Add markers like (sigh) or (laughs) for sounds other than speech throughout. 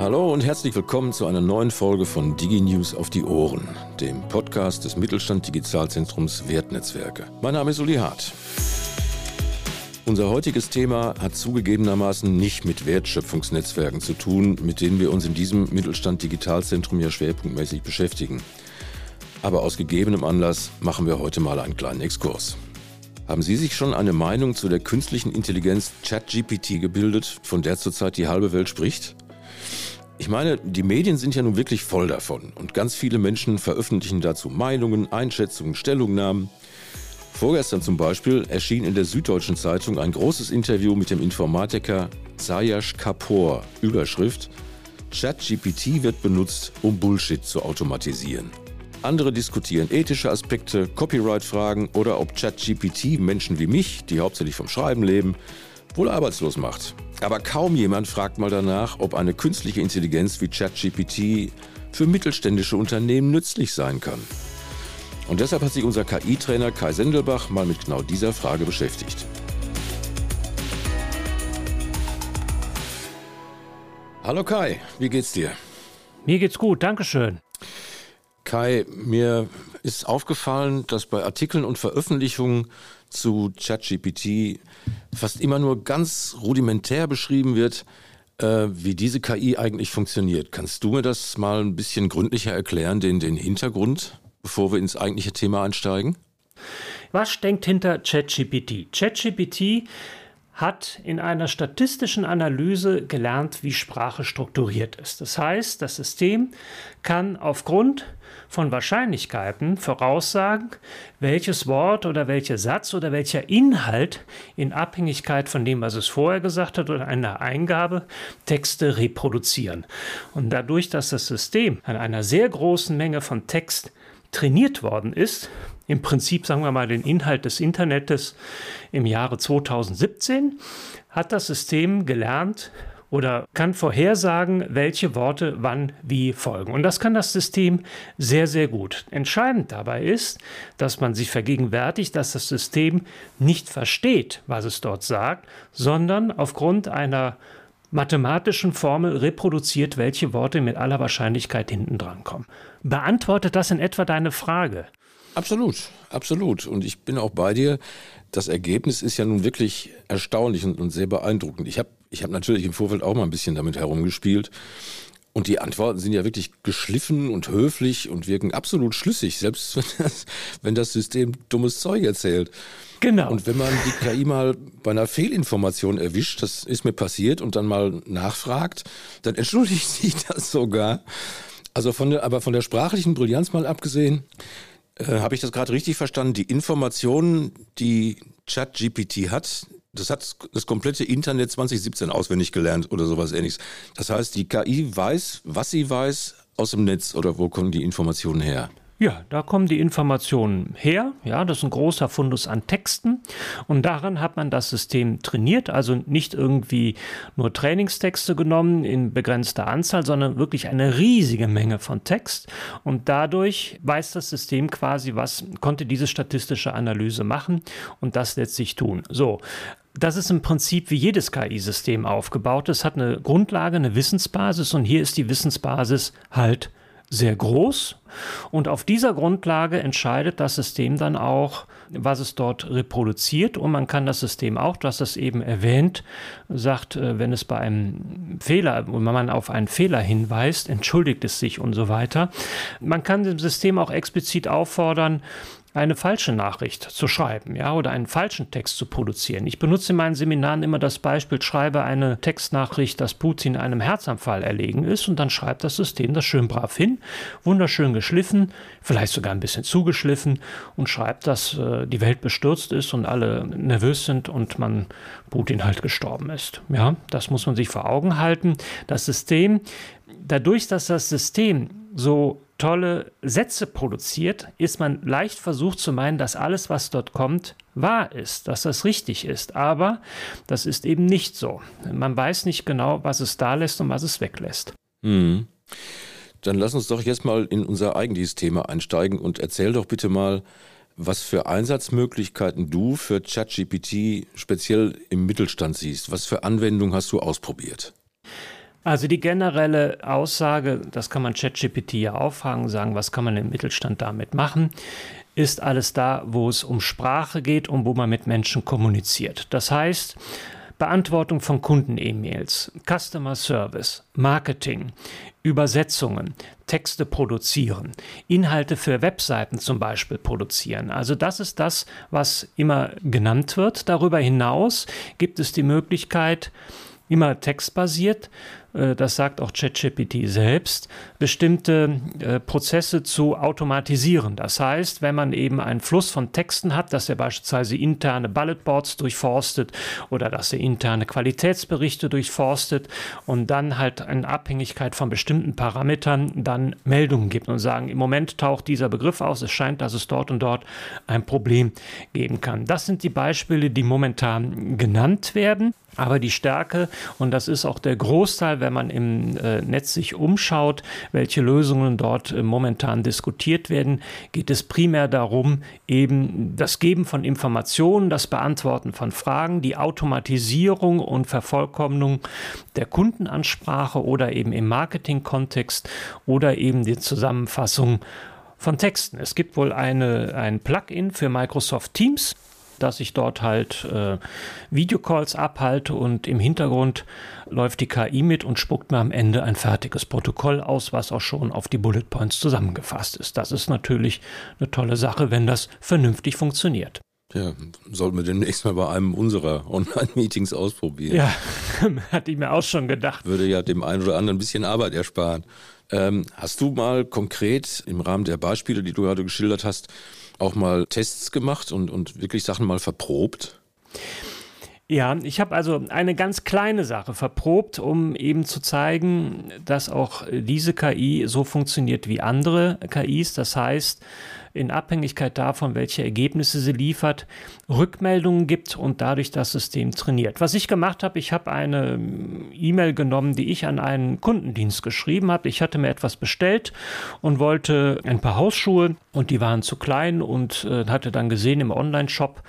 Hallo und herzlich willkommen zu einer neuen Folge von DigiNews auf die Ohren, dem Podcast des Mittelstand Digitalzentrums Wertnetzwerke. Mein Name ist Uli Hart. Unser heutiges Thema hat zugegebenermaßen nicht mit Wertschöpfungsnetzwerken zu tun, mit denen wir uns in diesem Mittelstand Digitalzentrum ja schwerpunktmäßig beschäftigen. Aber aus gegebenem Anlass machen wir heute mal einen kleinen Exkurs. Haben Sie sich schon eine Meinung zu der künstlichen Intelligenz ChatGPT gebildet, von der zurzeit die halbe Welt spricht? Ich meine, die Medien sind ja nun wirklich voll davon und ganz viele Menschen veröffentlichen dazu Meinungen, Einschätzungen, Stellungnahmen. Vorgestern zum Beispiel erschien in der Süddeutschen Zeitung ein großes Interview mit dem Informatiker Zayash Kapoor. Überschrift: ChatGPT wird benutzt, um Bullshit zu automatisieren. Andere diskutieren ethische Aspekte, Copyright-Fragen oder ob ChatGPT Menschen wie mich, die hauptsächlich vom Schreiben leben, wohl arbeitslos macht. Aber kaum jemand fragt mal danach, ob eine künstliche Intelligenz wie ChatGPT für mittelständische Unternehmen nützlich sein kann. Und deshalb hat sich unser KI-Trainer Kai Sendelbach mal mit genau dieser Frage beschäftigt. Hallo Kai, wie geht's dir? Mir geht's gut, Dankeschön. Kai, mir ist aufgefallen, dass bei Artikeln und Veröffentlichungen zu ChatGPT fast immer nur ganz rudimentär beschrieben wird, äh, wie diese KI eigentlich funktioniert. Kannst du mir das mal ein bisschen gründlicher erklären, den, den Hintergrund, bevor wir ins eigentliche Thema einsteigen? Was steckt hinter ChatGPT? ChatGPT hat in einer statistischen Analyse gelernt, wie Sprache strukturiert ist. Das heißt, das System kann aufgrund von Wahrscheinlichkeiten voraussagen, welches Wort oder welcher Satz oder welcher Inhalt in Abhängigkeit von dem, was es vorher gesagt hat oder einer Eingabe, Texte reproduzieren. Und dadurch, dass das System an einer sehr großen Menge von Text trainiert worden ist, im Prinzip sagen wir mal den Inhalt des Internets im Jahre 2017, hat das System gelernt oder kann vorhersagen, welche Worte wann wie folgen. Und das kann das System sehr, sehr gut. Entscheidend dabei ist, dass man sich vergegenwärtigt, dass das System nicht versteht, was es dort sagt, sondern aufgrund einer mathematischen Formel reproduziert, welche Worte mit aller Wahrscheinlichkeit hinten dran kommen. Beantwortet das in etwa deine Frage? Absolut, absolut. Und ich bin auch bei dir. Das Ergebnis ist ja nun wirklich erstaunlich und, und sehr beeindruckend. Ich habe ich hab natürlich im Vorfeld auch mal ein bisschen damit herumgespielt. Und die Antworten sind ja wirklich geschliffen und höflich und wirken absolut schlüssig, selbst (laughs) wenn das, wenn das System dummes Zeug erzählt. Genau. Und wenn man die KI mal bei einer Fehlinformation erwischt, das ist mir passiert, und dann mal nachfragt, dann entschuldigt (laughs) sich das sogar. Also von der, aber von der sprachlichen Brillanz mal abgesehen, äh, Habe ich das gerade richtig verstanden? Die Informationen, die ChatGPT hat, das hat das komplette Internet 2017 auswendig gelernt oder sowas ähnliches. Das heißt, die KI weiß, was sie weiß aus dem Netz oder wo kommen die Informationen her? Ja, da kommen die Informationen her. Ja, das ist ein großer Fundus an Texten. Und daran hat man das System trainiert. Also nicht irgendwie nur Trainingstexte genommen in begrenzter Anzahl, sondern wirklich eine riesige Menge von Text. Und dadurch weiß das System quasi, was konnte diese statistische Analyse machen und das letztlich tun. So. Das ist im Prinzip wie jedes KI-System aufgebaut. Es hat eine Grundlage, eine Wissensbasis und hier ist die Wissensbasis halt sehr groß und auf dieser Grundlage entscheidet das System dann auch, was es dort reproduziert und man kann das System auch, du hast das eben erwähnt, sagt, äh, wenn es bei einem Fehler, wenn man auf einen Fehler hinweist, entschuldigt es sich und so weiter. Man kann dem System auch explizit auffordern, eine falsche Nachricht zu schreiben, ja, oder einen falschen Text zu produzieren. Ich benutze in meinen Seminaren immer das Beispiel, schreibe eine Textnachricht, dass Putin einem Herzanfall erlegen ist und dann schreibt das System das schön brav hin, wunderschön geschliffen, vielleicht sogar ein bisschen zugeschliffen und schreibt, dass äh, die Welt bestürzt ist und alle nervös sind und man Putin halt gestorben ist. Ja, das muss man sich vor Augen halten. Das System, dadurch, dass das System so tolle Sätze produziert, ist man leicht versucht zu meinen, dass alles, was dort kommt, wahr ist, dass das richtig ist. Aber das ist eben nicht so. Man weiß nicht genau, was es da lässt und was es weglässt. Mhm. Dann lass uns doch jetzt mal in unser eigentliches Thema einsteigen und erzähl doch bitte mal, was für Einsatzmöglichkeiten du für ChatGPT speziell im Mittelstand siehst. Was für Anwendungen hast du ausprobiert? Also die generelle Aussage, das kann man ChatGPT ja auffangen, sagen, was kann man im Mittelstand damit machen, ist alles da, wo es um Sprache geht und wo man mit Menschen kommuniziert. Das heißt, Beantwortung von Kunden-E-Mails, Customer Service, Marketing, Übersetzungen, Texte produzieren, Inhalte für Webseiten zum Beispiel produzieren. Also das ist das, was immer genannt wird. Darüber hinaus gibt es die Möglichkeit, immer textbasiert, das sagt auch ChatGPT selbst, bestimmte äh, Prozesse zu automatisieren. Das heißt, wenn man eben einen Fluss von Texten hat, dass er beispielsweise interne Bulletboards durchforstet oder dass er interne Qualitätsberichte durchforstet und dann halt in Abhängigkeit von bestimmten Parametern dann Meldungen gibt und sagen, im Moment taucht dieser Begriff aus, es scheint, dass es dort und dort ein Problem geben kann. Das sind die Beispiele, die momentan genannt werden. Aber die Stärke, und das ist auch der Großteil, wenn man im äh, Netz sich umschaut, welche Lösungen dort äh, momentan diskutiert werden, geht es primär darum, eben das Geben von Informationen, das Beantworten von Fragen, die Automatisierung und Vervollkommnung der Kundenansprache oder eben im Marketingkontext oder eben die Zusammenfassung von Texten. Es gibt wohl eine, ein Plugin für Microsoft Teams, dass ich dort halt äh, Videocalls abhalte und im Hintergrund läuft die KI mit und spuckt mir am Ende ein fertiges Protokoll aus, was auch schon auf die Bullet Points zusammengefasst ist. Das ist natürlich eine tolle Sache, wenn das vernünftig funktioniert. Ja, sollten wir demnächst mal bei einem unserer Online-Meetings ausprobieren. Ja, (laughs) hatte ich mir auch schon gedacht. Würde ja dem einen oder anderen ein bisschen Arbeit ersparen. Ähm, hast du mal konkret im Rahmen der Beispiele, die du gerade geschildert hast, auch mal Tests gemacht und, und wirklich Sachen mal verprobt? Ja, ich habe also eine ganz kleine Sache verprobt, um eben zu zeigen, dass auch diese KI so funktioniert wie andere KIs. Das heißt, in Abhängigkeit davon, welche Ergebnisse sie liefert, Rückmeldungen gibt und dadurch das System trainiert. Was ich gemacht habe, ich habe eine ähm, E-Mail genommen, die ich an einen Kundendienst geschrieben habe. Ich hatte mir etwas bestellt und wollte ein paar Hausschuhe und die waren zu klein und äh, hatte dann gesehen im Online-Shop,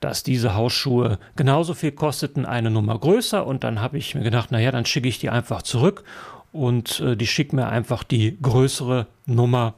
dass diese Hausschuhe genauso viel kosteten, eine Nummer größer und dann habe ich mir gedacht, naja, dann schicke ich die einfach zurück und äh, die schickt mir einfach die größere Nummer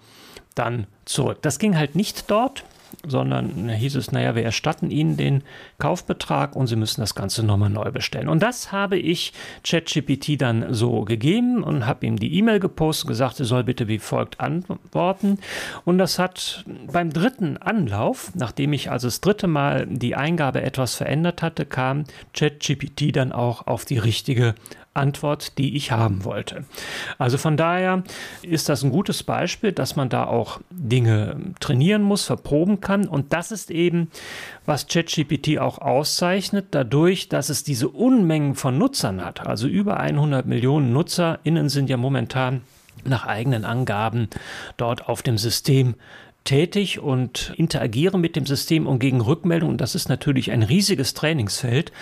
dann zurück. Das ging halt nicht dort, sondern hieß es, naja, wir erstatten Ihnen den Kaufbetrag und Sie müssen das Ganze nochmal neu bestellen. Und das habe ich ChatGPT dann so gegeben und habe ihm die E-Mail gepostet, gesagt, er soll bitte wie folgt antworten. Und das hat beim dritten Anlauf, nachdem ich also das dritte Mal die Eingabe etwas verändert hatte, kam ChatGPT dann auch auf die richtige Antwort, die ich haben wollte. Also von daher ist das ein gutes Beispiel, dass man da auch Dinge trainieren muss, verproben kann. Und das ist eben, was ChatGPT auch auszeichnet, dadurch, dass es diese Unmengen von Nutzern hat. Also über 100 Millionen NutzerInnen sind ja momentan nach eigenen Angaben dort auf dem System tätig und interagiere mit dem System und gegen Rückmeldung. Und das ist natürlich ein riesiges Trainingsfeld.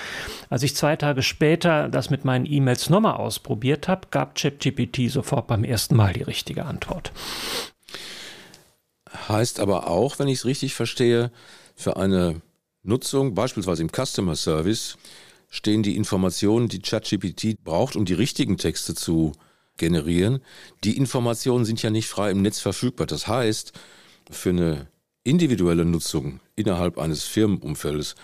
Als ich zwei Tage später das mit meinen E-Mails nochmal ausprobiert habe, gab ChatGPT sofort beim ersten Mal die richtige Antwort. Heißt aber auch, wenn ich es richtig verstehe, für eine Nutzung, beispielsweise im Customer Service, stehen die Informationen, die ChatGPT braucht, um die richtigen Texte zu generieren. Die Informationen sind ja nicht frei im Netz verfügbar. Das heißt, für eine individuelle Nutzung innerhalb eines Firmenumfeldes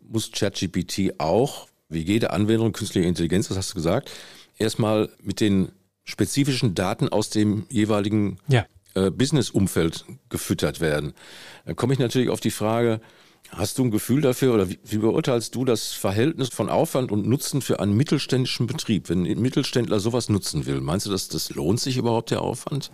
muss ChatGPT auch, wie jede Anwendung künstlicher Intelligenz, das hast du gesagt, erstmal mit den spezifischen Daten aus dem jeweiligen ja. äh, Business-Umfeld gefüttert werden. Dann komme ich natürlich auf die Frage, Hast du ein Gefühl dafür oder wie, wie, beurteilst du das Verhältnis von Aufwand und Nutzen für einen mittelständischen Betrieb? Wenn ein Mittelständler sowas nutzen will, meinst du, dass das lohnt sich überhaupt der Aufwand?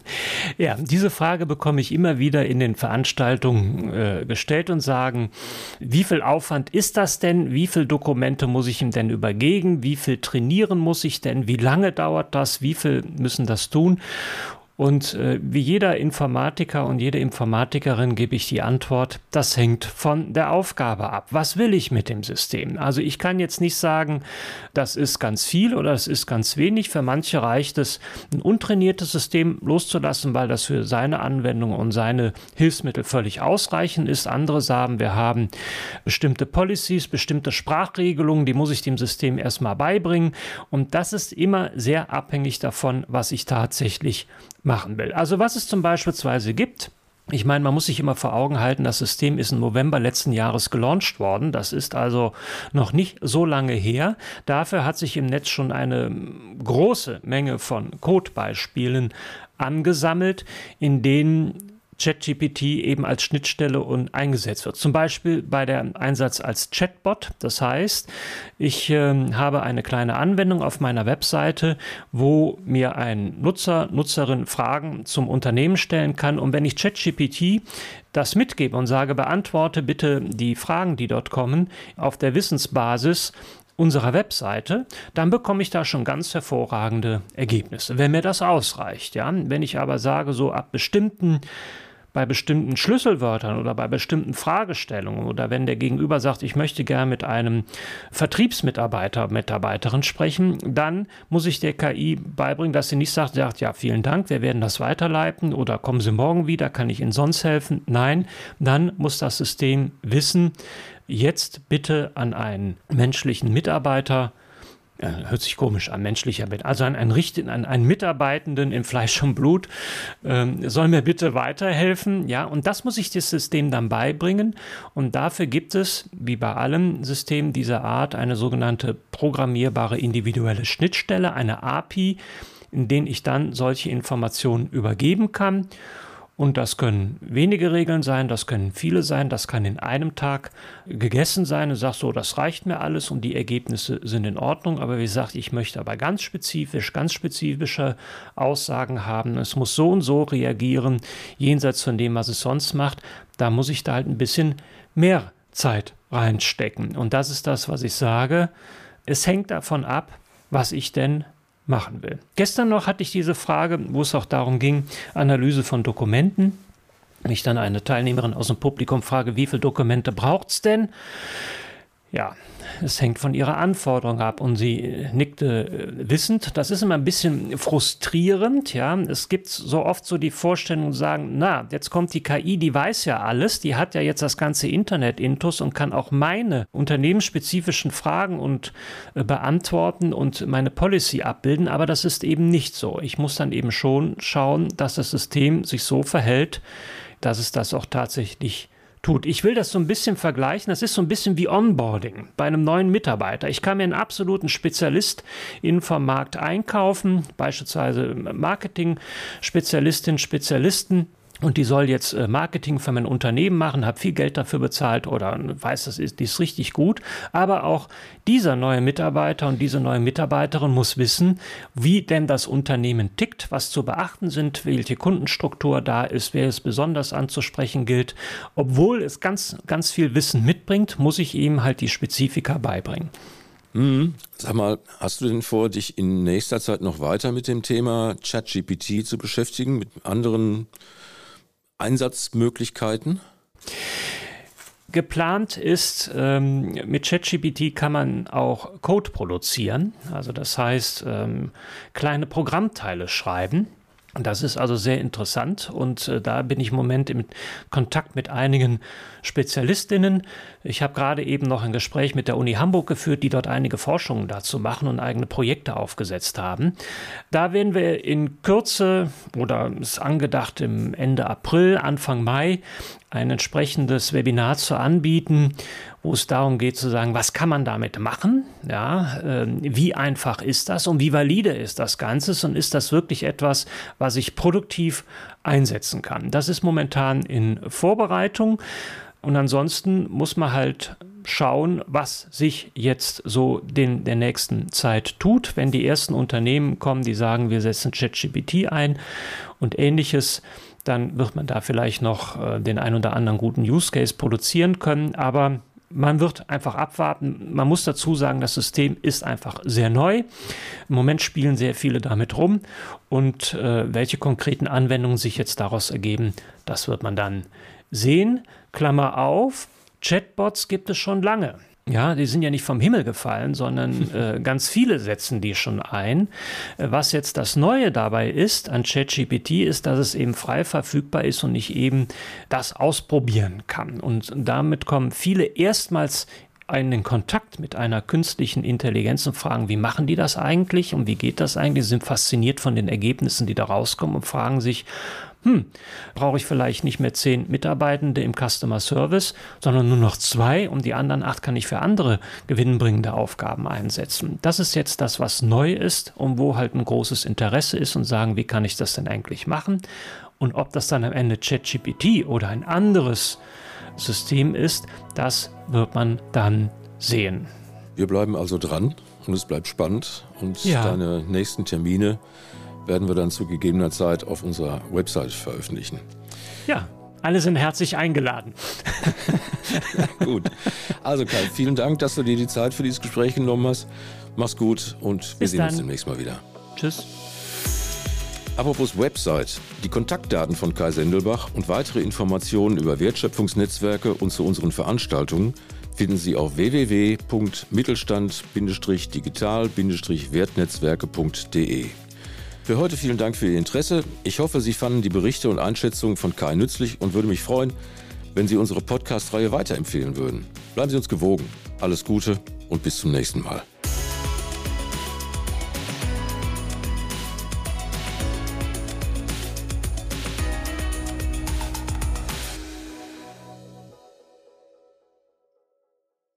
Ja, diese Frage bekomme ich immer wieder in den Veranstaltungen äh, gestellt und sagen, wie viel Aufwand ist das denn? Wie viele Dokumente muss ich ihm denn übergeben? Wie viel trainieren muss ich denn? Wie lange dauert das? Wie viel müssen das tun? Und äh, wie jeder Informatiker und jede Informatikerin gebe ich die Antwort, das hängt von der Aufgabe ab. Was will ich mit dem System? Also ich kann jetzt nicht sagen, das ist ganz viel oder das ist ganz wenig. Für manche reicht es, ein untrainiertes System loszulassen, weil das für seine Anwendung und seine Hilfsmittel völlig ausreichend ist. Andere sagen, wir haben bestimmte Policies, bestimmte Sprachregelungen, die muss ich dem System erstmal beibringen. Und das ist immer sehr abhängig davon, was ich tatsächlich machen will. Also was es zum Beispiel gibt, ich meine, man muss sich immer vor Augen halten, das System ist im November letzten Jahres gelauncht worden. Das ist also noch nicht so lange her. Dafür hat sich im Netz schon eine große Menge von Codebeispielen angesammelt, in denen ChatGPT eben als Schnittstelle und eingesetzt wird. Zum Beispiel bei der Einsatz als Chatbot. Das heißt, ich äh, habe eine kleine Anwendung auf meiner Webseite, wo mir ein Nutzer, Nutzerin Fragen zum Unternehmen stellen kann. Und wenn ich ChatGPT das mitgebe und sage, beantworte bitte die Fragen, die dort kommen, auf der Wissensbasis unserer Webseite, dann bekomme ich da schon ganz hervorragende Ergebnisse, wenn mir das ausreicht. Ja? Wenn ich aber sage, so ab bestimmten bei bestimmten Schlüsselwörtern oder bei bestimmten Fragestellungen oder wenn der Gegenüber sagt, ich möchte gerne mit einem Vertriebsmitarbeiter, Mitarbeiterin sprechen, dann muss ich der KI beibringen, dass sie nicht sagt, sagt, ja, vielen Dank, wir werden das weiterleiten oder kommen Sie morgen wieder, kann ich Ihnen sonst helfen? Nein, dann muss das System wissen, jetzt bitte an einen menschlichen Mitarbeiter hört sich komisch an, menschlicher Bett. Also ein, ein, Richt, ein, ein Mitarbeitenden in Fleisch und Blut ähm, soll mir bitte weiterhelfen. Ja, und das muss ich das System dann beibringen. Und dafür gibt es, wie bei allen Systemen dieser Art, eine sogenannte programmierbare individuelle Schnittstelle, eine API, in denen ich dann solche Informationen übergeben kann. Und das können wenige Regeln sein, das können viele sein, das kann in einem Tag gegessen sein und sagst so, das reicht mir alles und die Ergebnisse sind in Ordnung. Aber wie gesagt, ich möchte aber ganz spezifisch, ganz spezifische Aussagen haben. Es muss so und so reagieren, jenseits von dem, was es sonst macht. Da muss ich da halt ein bisschen mehr Zeit reinstecken. Und das ist das, was ich sage. Es hängt davon ab, was ich denn machen will. Gestern noch hatte ich diese Frage, wo es auch darum ging, Analyse von Dokumenten. Mich dann eine Teilnehmerin aus dem Publikum frage, wie viele Dokumente braucht es denn? Ja, es hängt von ihrer Anforderung ab. Und sie äh, nickte äh, wissend. Das ist immer ein bisschen frustrierend. Ja, es gibt so oft so die Vorstellung, sagen, na, jetzt kommt die KI, die weiß ja alles, die hat ja jetzt das ganze Internet intus und kann auch meine unternehmensspezifischen Fragen und äh, beantworten und meine Policy abbilden. Aber das ist eben nicht so. Ich muss dann eben schon schauen, dass das System sich so verhält, dass es das auch tatsächlich tut. Ich will das so ein bisschen vergleichen. Das ist so ein bisschen wie Onboarding bei einem neuen Mitarbeiter. Ich kann mir einen absoluten Spezialist in vom Markt einkaufen, beispielsweise Marketing-Spezialistin, Spezialisten und die soll jetzt äh, Marketing für mein Unternehmen machen, habe viel Geld dafür bezahlt oder weiß, das ist, die ist richtig gut. Aber auch dieser neue Mitarbeiter und diese neue Mitarbeiterin muss wissen, wie denn das Unternehmen tickt, was zu beachten sind, welche Kundenstruktur da ist, wer es besonders anzusprechen gilt. Obwohl es ganz, ganz viel Wissen mitbringt, muss ich ihm halt die Spezifika beibringen. Mhm. Sag mal, hast du denn vor, dich in nächster Zeit noch weiter mit dem Thema ChatGPT zu beschäftigen, mit anderen Einsatzmöglichkeiten? Geplant ist, ähm, mit ChatGPT kann man auch Code produzieren, also das heißt ähm, kleine Programmteile schreiben. Das ist also sehr interessant und äh, da bin ich im Moment im Kontakt mit einigen Spezialistinnen. Ich habe gerade eben noch ein Gespräch mit der Uni Hamburg geführt, die dort einige Forschungen dazu machen und eigene Projekte aufgesetzt haben. Da werden wir in Kürze oder ist angedacht im Ende April, Anfang Mai ein entsprechendes Webinar zu anbieten, wo es darum geht zu sagen, was kann man damit machen? Ja, äh, wie einfach ist das und wie valide ist das Ganze und ist das wirklich etwas, was ich produktiv einsetzen kann? Das ist momentan in Vorbereitung und ansonsten muss man halt schauen, was sich jetzt so in der nächsten Zeit tut. Wenn die ersten Unternehmen kommen, die sagen, wir setzen ChatGPT ein und ähnliches, dann wird man da vielleicht noch äh, den ein oder anderen guten Use Case produzieren können. Aber man wird einfach abwarten. Man muss dazu sagen, das System ist einfach sehr neu. Im Moment spielen sehr viele damit rum und äh, welche konkreten Anwendungen sich jetzt daraus ergeben, das wird man dann sehen. Klammer auf, Chatbots gibt es schon lange. Ja, die sind ja nicht vom Himmel gefallen, sondern (laughs) äh, ganz viele setzen die schon ein. Äh, was jetzt das Neue dabei ist an ChatGPT, ist, dass es eben frei verfügbar ist und ich eben das ausprobieren kann. Und damit kommen viele erstmals einen Kontakt mit einer künstlichen Intelligenz und fragen, wie machen die das eigentlich und wie geht das eigentlich? Sie sind fasziniert von den Ergebnissen, die da rauskommen und fragen sich, hm, brauche ich vielleicht nicht mehr zehn Mitarbeitende im Customer Service, sondern nur noch zwei und die anderen acht kann ich für andere gewinnbringende Aufgaben einsetzen. Das ist jetzt das, was neu ist und wo halt ein großes Interesse ist und sagen, wie kann ich das denn eigentlich machen? Und ob das dann am Ende ChatGPT oder ein anderes System ist, das wird man dann sehen. Wir bleiben also dran und es bleibt spannend und ja. deine nächsten Termine werden wir dann zu gegebener Zeit auf unserer Website veröffentlichen. Ja, alle sind herzlich eingeladen. (laughs) gut. Also Kai, vielen Dank, dass du dir die Zeit für dieses Gespräch genommen hast. Mach's gut und wir Bis sehen dann. uns demnächst mal wieder. Tschüss. Apropos Website. Die Kontaktdaten von Kai Sendelbach und weitere Informationen über Wertschöpfungsnetzwerke und zu unseren Veranstaltungen finden Sie auf www.mittelstand-digital-wertnetzwerke.de. Für heute vielen Dank für Ihr Interesse. Ich hoffe, Sie fanden die Berichte und Einschätzungen von Kai nützlich und würde mich freuen, wenn Sie unsere Podcast-Reihe weiterempfehlen würden. Bleiben Sie uns gewogen. Alles Gute und bis zum nächsten Mal.